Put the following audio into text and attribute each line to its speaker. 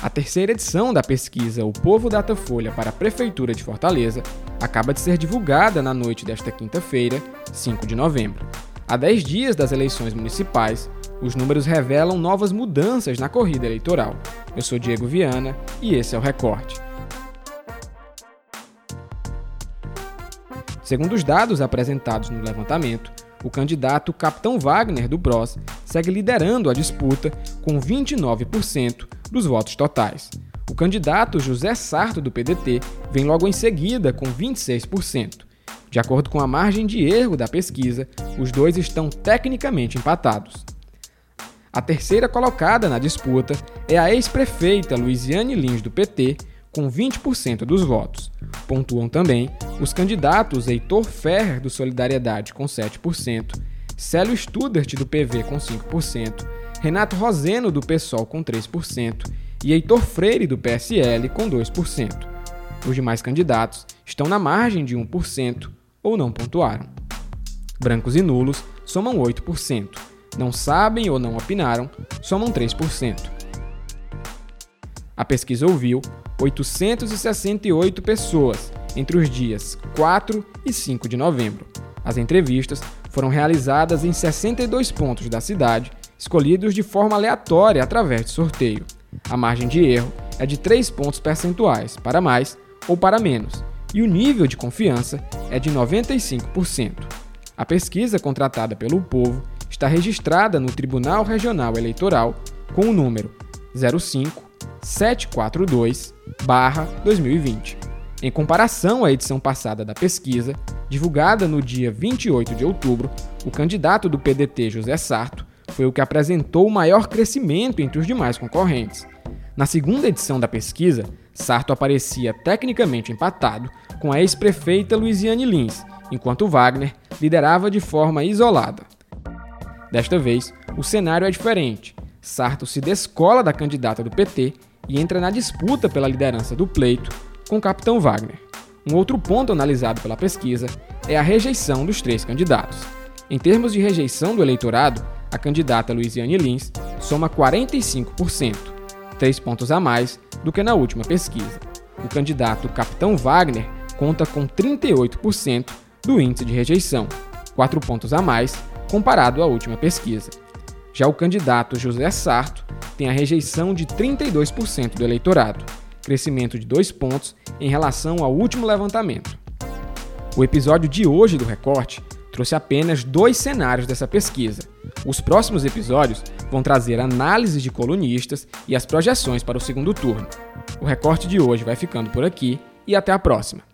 Speaker 1: A terceira edição da pesquisa O Povo Datafolha para a Prefeitura de Fortaleza acaba de ser divulgada na noite desta quinta-feira, 5 de novembro. Há 10 dias das eleições municipais, os números revelam novas mudanças na corrida eleitoral. Eu sou Diego Viana e esse é o Recorte. Segundo os dados apresentados no levantamento, o candidato Capitão Wagner do PROS segue liderando a disputa com 29% dos votos totais. O candidato José Sarto do PDT vem logo em seguida com 26%. De acordo com a margem de erro da pesquisa, os dois estão tecnicamente empatados. A terceira colocada na disputa é a ex-prefeita Luiziane Lins do PT, com 20% dos votos. Pontuam também os candidatos Heitor Ferrer, do Solidariedade, com 7%, Célio Studert, do PV, com 5%, Renato Roseno, do PSOL, com 3%, e Heitor Freire, do PSL, com 2%. Os demais candidatos estão na margem de 1% ou não pontuaram. Brancos e nulos somam 8%. Não sabem ou não opinaram somam 3%. A pesquisa ouviu 868 pessoas entre os dias 4 e 5 de novembro. As entrevistas foram realizadas em 62 pontos da cidade, escolhidos de forma aleatória através de sorteio. A margem de erro é de 3 pontos percentuais para mais ou para menos, e o nível de confiança é de 95%. A pesquisa contratada pelo Povo está registrada no Tribunal Regional Eleitoral com o número 05 742-2020. Em comparação à edição passada da pesquisa, divulgada no dia 28 de outubro, o candidato do PDT José Sarto foi o que apresentou o maior crescimento entre os demais concorrentes. Na segunda edição da pesquisa, Sarto aparecia tecnicamente empatado com a ex-prefeita Luiziane Lins, enquanto Wagner liderava de forma isolada. Desta vez, o cenário é diferente. Sarto se descola da candidata do PT e entra na disputa pela liderança do pleito com o capitão Wagner. Um outro ponto analisado pela pesquisa é a rejeição dos três candidatos. Em termos de rejeição do eleitorado, a candidata Luiziane Lins soma 45%, três pontos a mais do que na última pesquisa. O candidato Capitão Wagner conta com 38% do índice de rejeição, quatro pontos a mais comparado à última pesquisa. Já o candidato José Sarto tem a rejeição de 32% do eleitorado, crescimento de dois pontos em relação ao último levantamento. O episódio de hoje do Recorte trouxe apenas dois cenários dessa pesquisa. Os próximos episódios vão trazer análises de colunistas e as projeções para o segundo turno. O recorte de hoje vai ficando por aqui e até a próxima.